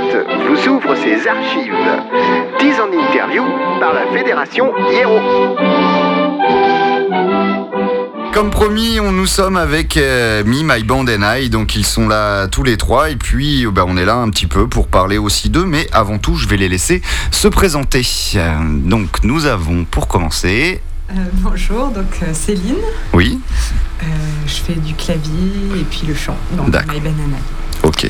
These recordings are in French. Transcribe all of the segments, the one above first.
Vous ouvre ses archives. 10 en interview par la Fédération Hiero. Comme promis, on nous sommes avec euh, Me, My Band and I, donc ils sont là tous les trois, et puis euh, bah, on est là un petit peu pour parler aussi d'eux, mais avant tout, je vais les laisser se présenter. Euh, donc nous avons, pour commencer, Euh, bonjour, donc euh, Céline. oui, Euh, je fais du clavier et puis le chant dans. My Banana. Ok,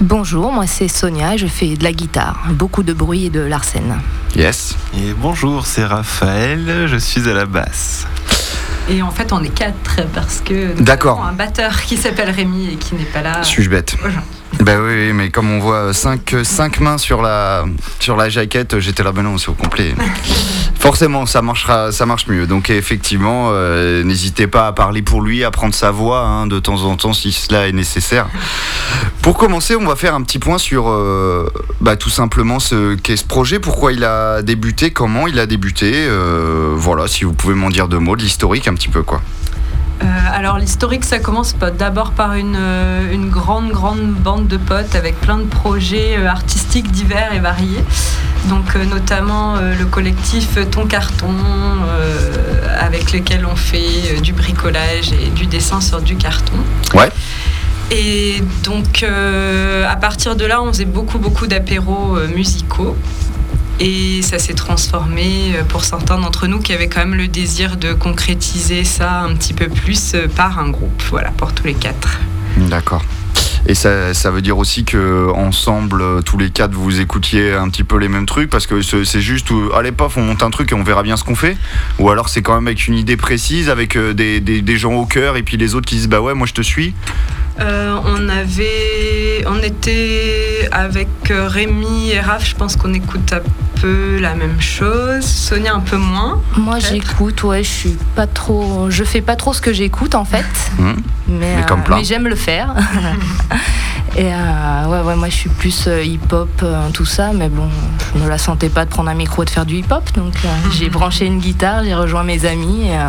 Bonjour, moi c'est Sonia et je fais de la guitare, beaucoup de bruit et de l'arsène. yes, Et bonjour, c'est Raphaël, je suis à la basse. Et en fait, on est quatre parce que nous D'accord. avons un batteur qui s'appelle Rémi et qui n'est pas là. suis-je bête? Bah oui, oui, mais comme on voit 5 cinq mains sur la, sur la jaquette, j'étais là, ben non, c'est au complet. Forcément, ça marchera, ça marche mieux. Donc effectivement, euh, n'hésitez pas à parler pour lui, à prendre sa voix hein, de temps en temps si cela est nécessaire. Pour commencer, on va faire un petit point sur euh, bah, tout simplement ce qu'est ce projet, pourquoi il a débuté, comment il a débuté. euh, voilà, si vous pouvez m'en dire deux mots, de l'historique un petit peu quoi. Euh, alors l'historique, ça commence d'abord par une, euh, une grande, grande bande de potes avec plein de projets euh, artistiques divers et variés. Donc euh, notamment euh, le collectif Ton Carton, avec lequel on fait du bricolage et du dessin sur du carton. Ouais. Et donc à partir de là, on faisait beaucoup, beaucoup d'apéros musicaux. Et ça s'est transformé euh, pour certains d'entre nous qui avaient quand même le désir de concrétiser ça un petit peu plus euh, par un groupe, voilà, pour tous les quatre. D'accord. Et ça, ça veut dire aussi que ensemble, euh, tous les quatre, vous écoutiez un petit peu les mêmes trucs? Parce que c'est juste, allez paf, on monte un truc et on verra bien ce qu'on fait? Ou alors c'est quand même avec une idée précise, avec des, des- des gens au cœur et puis les autres qui disent bah ouais, moi je te suis? Euh, on avait, on était avec Rémi et Raph, je pense qu'on écoute peu la même chose. Sonia un peu moins. Moi j'écoute, ouais, je suis pas trop. Je fais pas trop ce que j'écoute en fait, Mhm. mais, Mais comme plein. mais j'aime le faire. et euh, ouais, ouais, moi je suis plus euh, hip-hop, euh, tout ça, mais bon, je me la sentais pas de prendre un micro et de faire du hip-hop, donc euh, j'ai branché une guitare, j'ai rejoint mes amis et, euh,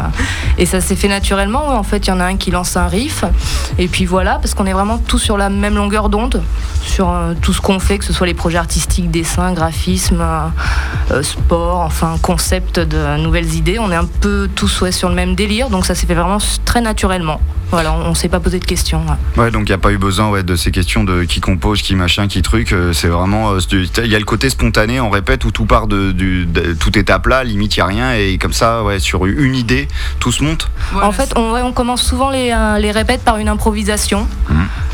et ça s'est fait naturellement. ouais. En fait, il y en a un qui lance un riff, et puis voilà, parce qu'on est vraiment tous sur la même longueur d'onde, sur euh, tout ce qu'on fait, que ce soit les projets artistiques, dessin, graphisme, euh, euh, sport, enfin concept de nouvelles idées. On est un peu tous sur le même délire, donc ça s'est fait vraiment très naturellement. Voilà, on, on s'est pas posé de questions. ouais. Ouais, donc il n'y a pas eu besoin ouais, de ces questions de qui compose, qui machin, qui truc. euh, C'est vraiment. euh, Il y a le côté spontané, on répète, où tout part de, du- de- tout est à plat, limite il n'y a rien, et comme ça, ouais, sur une idée, tout se monte. Voilà, en fait, on, ouais, on commence souvent les, euh, les répètes par une improvisation.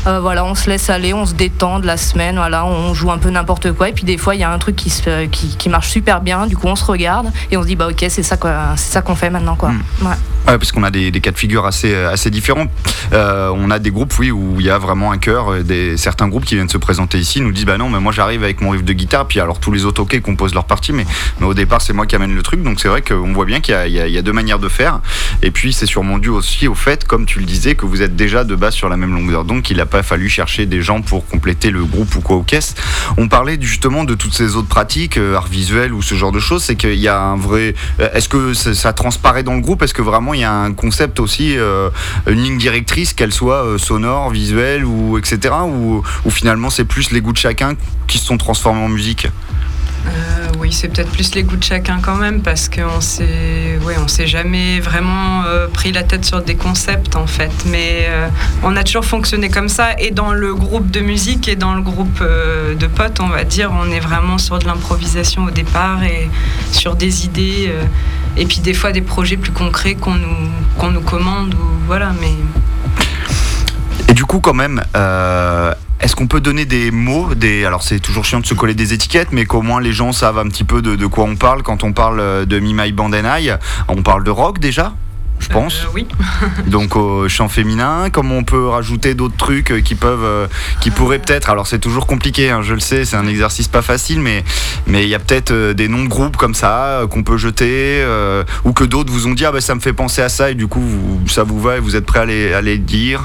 Euh, voilà, on se laisse aller, on se détend de la semaine, voilà, on joue un peu n'importe quoi. Et puis des fois, il y a un truc qui, se, qui, qui marche super bien. Du coup, on se regarde et on se dit bah ok, c'est ça quoi, c'est ça qu'on fait maintenant quoi. Ouais. Ouais, parce qu'on a des, des cas de figure assez, assez différents. Euh, on a des groupes, oui, où il y a vraiment un cœur. Des, certains groupes qui viennent se présenter ici nous disent Bah non, mais moi j'arrive avec mon riff de guitare, puis alors tous les autres, ok, composent leur partie, mais, mais au départ, c'est moi qui amène le truc. Donc c'est vrai qu'on voit bien qu'il y, y a- deux manières de faire. Et puis c'est sûrement dû aussi au fait, comme tu le disais, que vous êtes déjà de base sur la même longueur. Donc il n'a pas fallu chercher des gens pour compléter le groupe ou quoi aux caisses. On parlait justement de toutes ces autres pratiques, euh, art visuel ou ce genre de choses. C'est qu'il y a un vrai. euh, Est-ce que ça, transparaît dans le groupe? Est-ce que vraiment il y a un concept aussi, une ligne directrice, qu'elle soit euh, sonore, visuelle ou etc. Ou, finalement c'est plus les goûts de chacun qui se sont transformés en musique? Euh, oui, c'est peut-être plus les goûts de chacun quand même, parce qu'on s'est, ouais, on s'est jamais vraiment euh, pris la tête sur des concepts en fait. Mais on a toujours fonctionné comme ça, et dans le groupe de musique et dans le groupe de potes, on va dire, on est vraiment sur de l'improvisation au départ et sur des idées, et puis des fois des projets plus concrets qu'on nous, commande ou voilà. Mais Et du coup, quand même, euh, est-ce qu'on peut donner des mots des... Alors, c'est toujours chiant de se coller des étiquettes, mais qu'au moins les gens savent un petit peu de, quoi on parle quand on parle euh, de Me My Band and I? On parle de rock déjà? Je pense. euh, oui. Donc au chant féminin, comment on peut rajouter d'autres trucs euh, qui peuvent, euh, qui pourraient peut-être. Alors c'est toujours compliqué, hein, je le sais, c'est un exercice pas facile, mais mais il y a peut-être des noms de groupes comme ça qu'on peut jeter, ou que d'autres vous ont dit ah bah ça me fait penser à ça et du coup vous- ça vous va et vous êtes prêt à les, à les dire?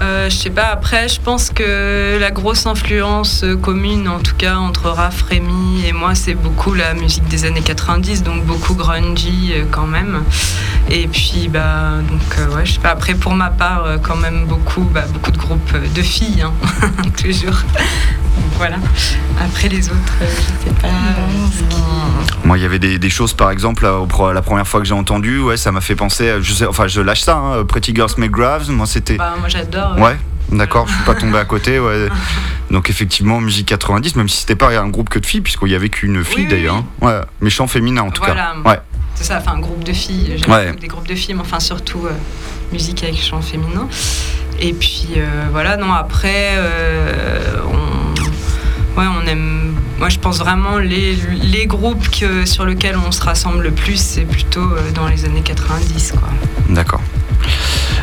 Euh, je sais pas, après, je pense que la grosse influence euh, commune, en tout cas entre Raph, Rémi et moi, c'est beaucoup la musique des années 90, donc beaucoup grungy euh, quand même. Et puis, bah, donc, ouais, je sais pas, après, pour ma part, quand même beaucoup, bah, de groupes de filles, hein, toujours. Voilà. Après les autres, euh, je sais pas. qui- Moi, il y avait des, des choses, par exemple, la première fois que j'ai entendu, ouais, ça m'a fait penser, à- je sais, enfin, je lâche ça, hein, Pretty Girls Make Graves, moi, c'était. Bah, moi j'adore. Ouais, d'accord, je suis pas tombé à côté, ouais. Donc, effectivement, musique 90, même si c'était pas un groupe que de filles, puisqu'il y avait qu'une fille oui, d'ailleurs. hein. Ouais, mais chant féminin en tout Voilà. cas. Ouais, C'est ça, enfin un groupe de filles. J'aime Ouais. des groupes de filles, mais enfin surtout euh, musique avec chant féminin. Et puis euh, voilà, non, après, euh, ouais, on aime. Moi, je pense vraiment les, les groupes que, sur lesquels on se rassemble le plus, c'est plutôt euh, dans les années 90, quoi. d'accord.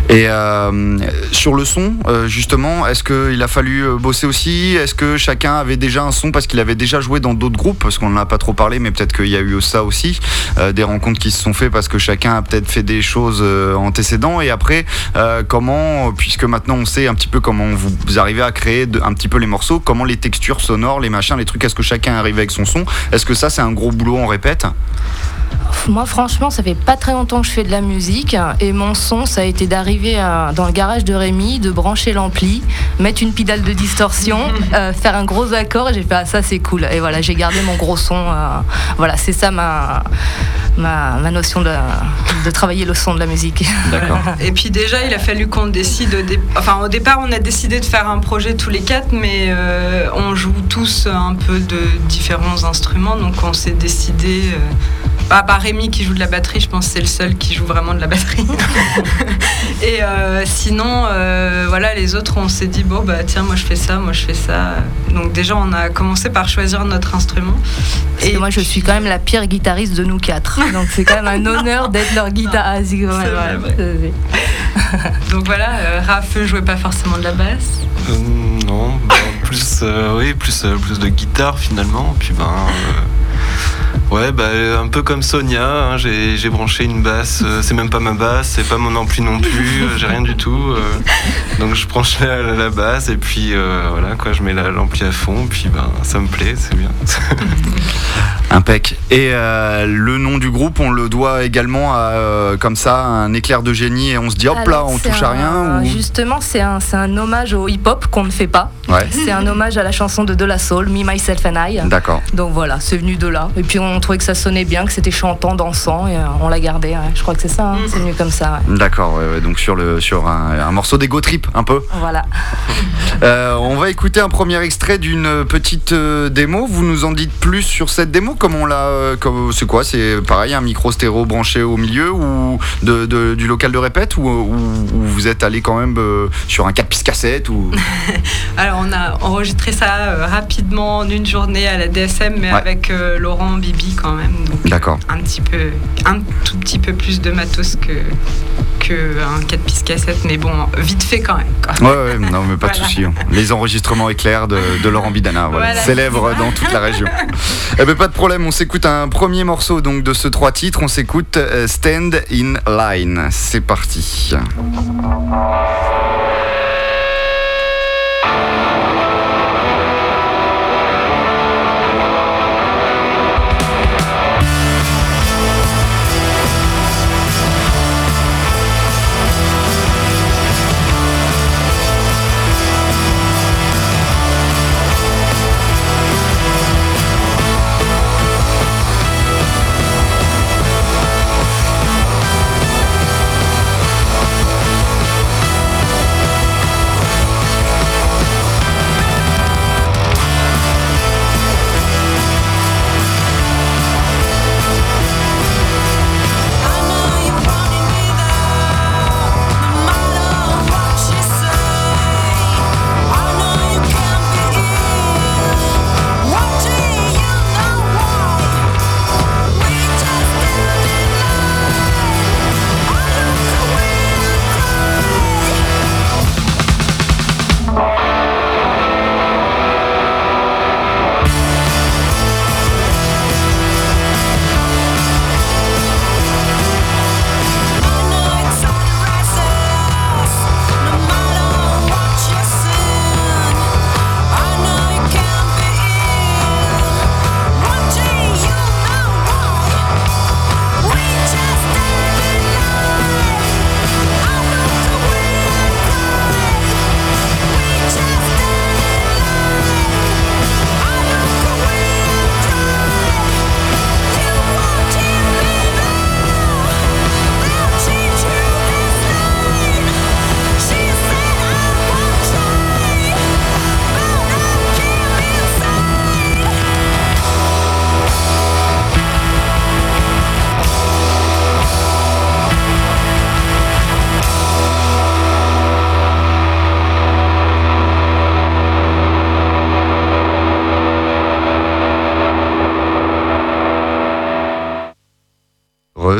Et euh, sur le son, euh, justement, est-ce qu'il a fallu euh, bosser aussi? Est-ce que chacun avait déjà un son parce qu'il avait déjà joué dans d'autres groupes? Parce qu'on n'en a pas trop parlé, mais peut-être qu'il y a eu ça aussi. des rencontres qui se sont faites parce que chacun a peut-être fait des choses antécédents. Et après, comment, puisque maintenant on sait un petit peu comment vous, arrivez à créer un petit peu les morceaux, comment les textures sonores, les machins, les trucs, est-ce que chacun arrive avec son son? Est-ce que ça c'est un gros boulot, on répète? Moi, franchement, ça fait pas très longtemps que je fais de la musique et mon son, ça a été d'arriver dans le garage de Rémi, de brancher l'ampli, mettre une pédale de distorsion, euh, faire un gros accord et j'ai fait ah, ça c'est cool. Et voilà, j'ai gardé mon gros son. euh, voilà, c'est ça ma, ma, ma notion de, de travailler le son de la musique. D'accord. Et puis déjà, il a fallu qu'on décide. Au, dé- enfin, au départ, on a décidé de faire un projet tous les quatre, mais euh, on joue tous un peu de différents instruments, donc on s'est décidé. Euh, bah, à part Rémi qui joue de la batterie, je pense que c'est le seul qui joue vraiment de la batterie. Et euh, sinon, euh, voilà, les autres, on s'est dit bon bah tiens, moi je fais ça, moi je fais ça. Donc déjà, on a commencé par choisir notre instrument. Parce que moi, je suis quand même la pire guitariste de nous quatre. Donc c'est quand même un honneur d'être leur guitariste. C'est vrai, ouais. Donc voilà, euh, Raph jouait pas forcément de la basse. Euh, non, bah, plus, euh, oui, plus, euh, plus de guitare finalement. Puis ben, euh, ouais, bah, un peu comme Sonia, hein, j'ai branché une basse. euh, c'est même pas ma basse, c'est pas mon ampli non plus, euh, j'ai rien du tout. euh, donc je branche la, la- basse et puis euh, voilà quoi, je mets la- l'ampli à fond. Puis ben, ça me plaît, c'est bien. Impec. Et euh, le nom du groupe, on le doit également à, euh, comme ça, un éclair de génie et on se dit hop là, Alors, on touche à rien ou... Justement, c'est un, un hommage au hip-hop qu'on ne fait pas. Ouais, C'est un hommage à la chanson de De La Soul, Me, Myself and I. d'accord. Donc voilà, c'est venu de là. Et puis on trouvait que ça sonnait bien, que c'était chantant, dansant, et euh, on l'a gardé. ouais. Je crois que c'est ça, hein. C'est venu comme ça. ouais. D'accord, donc sur, le, sur un, un morceau d'ego trip, un peu. Voilà. On va écouter un premier extrait d'une petite démo. Vous nous en dites plus sur cette démo Comment on l'a euh, comme- C'est quoi C'est pareil, un micro stéréo branché au milieu ou de, de- du local de répète ou, ou- ou vous êtes allé quand même euh, sur un 4 pistes cassette ou... Alors on a enregistré ça euh, rapidement en une journée à la DSM, mais Ouais. avec euh, Laurent Bibi quand même. D'accord. un petit peu, un tout petit peu plus de matos que que un 4 pistes cassette, mais bon, vite fait quand même. quoi. Ouais, ouais, non, mais pas de souci. hein. Les enregistrements éclairs de, de Laurent Bidana, voilà, Voilà. célèbre dans toute la région. Eh ben, pas de problème, on s'écoute un premier morceau donc de ce trois titres. On s'écoute euh, Stand in Line. C'est parti.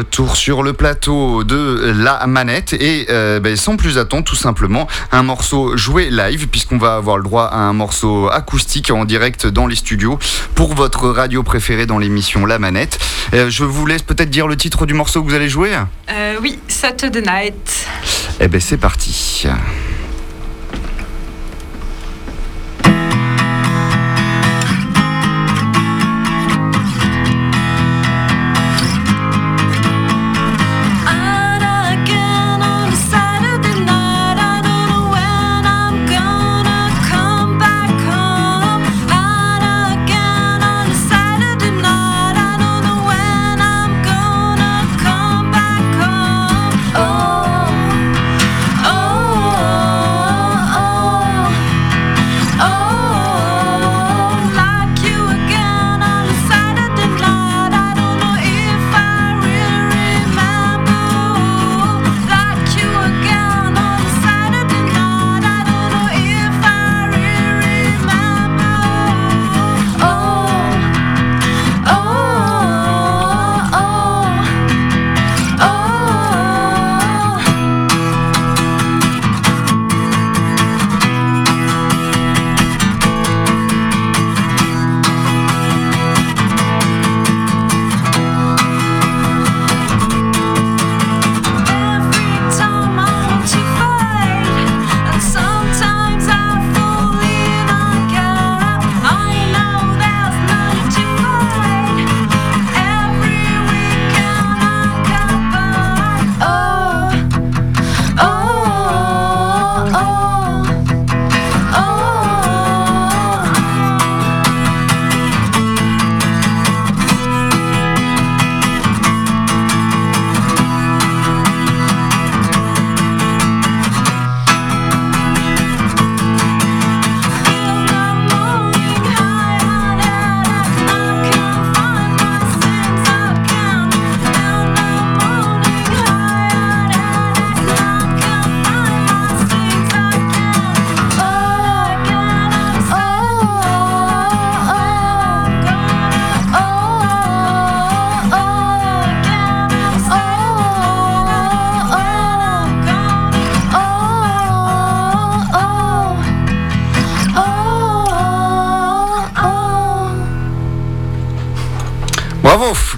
Retour sur le plateau de la manette et euh, ben, sans plus attendre tout simplement un morceau joué live puisqu'on va avoir le droit à un morceau acoustique en direct dans les studios pour votre radio préférée dans l'émission La Manette. Euh, je vous laisse peut-être dire le titre du morceau que vous allez jouer Euh, oui, Saturday Night. Eh ben c'est parti.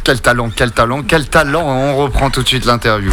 Quel talent, quel talent, quel talent. On reprend tout de suite l'interview.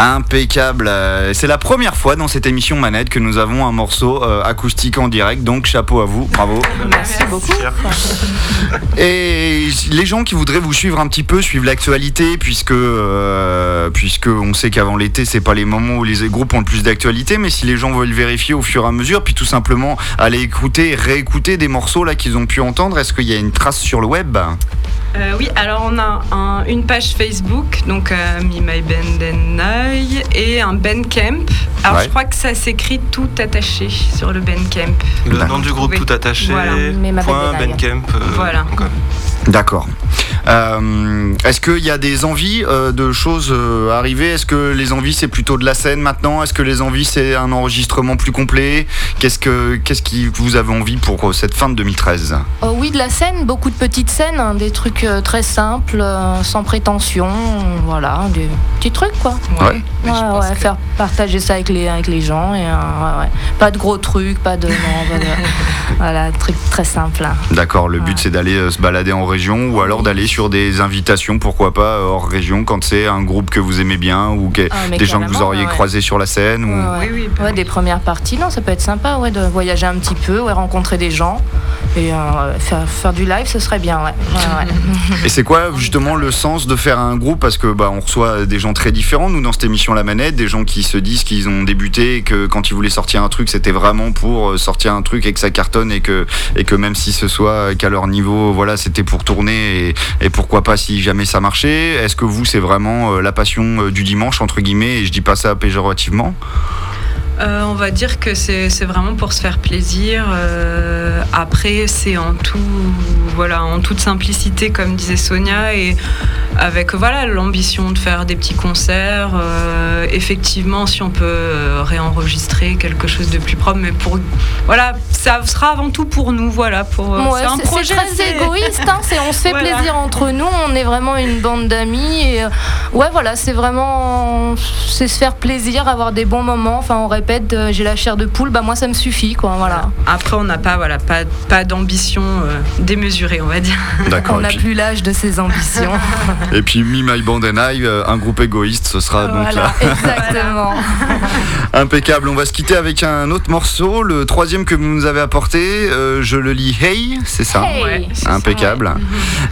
Impeccable. Euh, C'est la première fois dans cette émission Manette que nous avons un morceau euh, acoustique en direct, donc chapeau à vous, bravo. Merci beaucoup. Et les gens qui voudraient vous suivre un petit peu, suivre l'actualité, puisque euh, puisque on sait qu'avant l'été, c'est pas les moments où les groupes ont le plus d'actualité, mais si les gens veulent vérifier au fur et à mesure, puis tout simplement aller écouter, réécouter des morceaux là qu'ils ont pu entendre, est-ce qu'il y a une trace sur le web? Euh, oui, alors on a un- une page Facebook, donc euh, Me My Band and et un Bandcamp. Alors Ouais. je crois que ça s'écrit tout attaché sur le Bandcamp. Le nom du groupe tout attaché. Voilà. Point. Bandcamp. euh, Voilà. D'accord. Euh, Est-ce qu'il y a des envies euh, de choses euh, arriver? Est-ce que les envies c'est plutôt de la scène maintenant? Est-ce que les envies c'est un enregistrement plus complet? Qu'est-ce que qu'est-ce qui vous avez envie pour euh, cette fin de 2013 Oh oui, de la scène, beaucoup de petites scènes, hein, des trucs euh, très simples, euh, sans prétention, voilà, des petits trucs quoi. Ouais. Ouais, pense ouais, que- faire partager ça avec les, avec les gens. Et, euh. Pas de gros trucs, pas de. non, pas de- voilà, truc très simple. hein. D'accord. Le but Ouais. c'est d'aller euh, se balader en région ou alors d'aller sur des invitations, pourquoi pas euh, hors région quand c'est un groupe que vous aimez bien ou que- Ah, des gens que vous auriez ouais. croisés sur la scène ou... Ouais, ouais. Oui, oui, Ouais, oui. des premières parties, non, ça peut être sympa, ouais, de voyager un petit peu, ouais, rencontrer des gens et euh, faire, faire du live, ce serait bien, ouais. Ouais, ouais. Et c'est quoi justement le sens de faire un groupe? Parce que bah, on reçoit des gens très différents, nous dans cette émission La Manette, des gens qui se disent qu'ils ont débuté et que quand ils voulaient sortir un truc, c'était vraiment pour sortir un truc et que ça cartonne et que, même si ce soit qu'à leur niveau, voilà, c'était pour tourner et, et pourquoi pas si jamais ça marchait. Est-ce que vous, c'est vraiment euh, la passion euh, du dimanche, entre guillemets, et je dis pas ça péjorativement? Euh, on va dire que c'est vraiment pour se faire plaisir. Euh, après, c'est en tout, voilà, en toute simplicité, comme disait Sonia, et avec voilà l'ambition de faire des petits concerts, euh, effectivement, si on peut réenregistrer quelque chose de plus propre, mais pour voilà, ça sera avant tout pour nous, voilà, pour Ouais, c'est un projet très égoïste, hein, c'est- on se fait Voilà. plaisir entre nous, on est vraiment une bande d'amis. Et, ouais, voilà, c'est vraiment c'est se faire plaisir, avoir des bons moments. Enfin, on répète, euh, j'ai la chair de poule, bah moi ça me suffit, quoi. Voilà. Après, on n'a pas, voilà, pas, pas d'ambition euh, démesurée, on va dire. D'accord. On n'a puis, plus l'âge de ses ambitions. et puis Me, My Band and I, euh, un groupe égoïste, ce sera donc là. exactement. Impeccable. On va se quitter avec un autre morceau, le troisième que vous nous avez apporté. euh, je le lis Hey, c'est ça Hey. Ouais, c'est ça. Impeccable.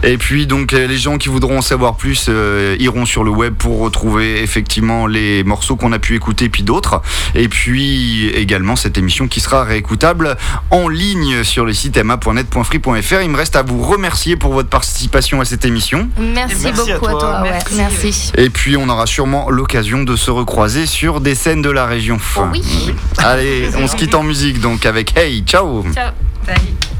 Et puis donc euh, les gens qui voudront en savoir plus euh, iront sur le web pour retrouver effectivement les morceaux qu'on a pu écouter puis d'autres. Et puis également cette émission qui sera réécoutable en ligne sur le site ma.net.free.fr. Il me reste à vous remercier pour votre participation à cette émission. Merci, Merci à beaucoup à toi. toi. ouais, Merci, merci. Et puis on aura sûrement l'occasion de se recroiser sur des scènes de la région. Oh oui. Allez, on se quitte en musique donc avec Hey, ciao Ciao. Salut.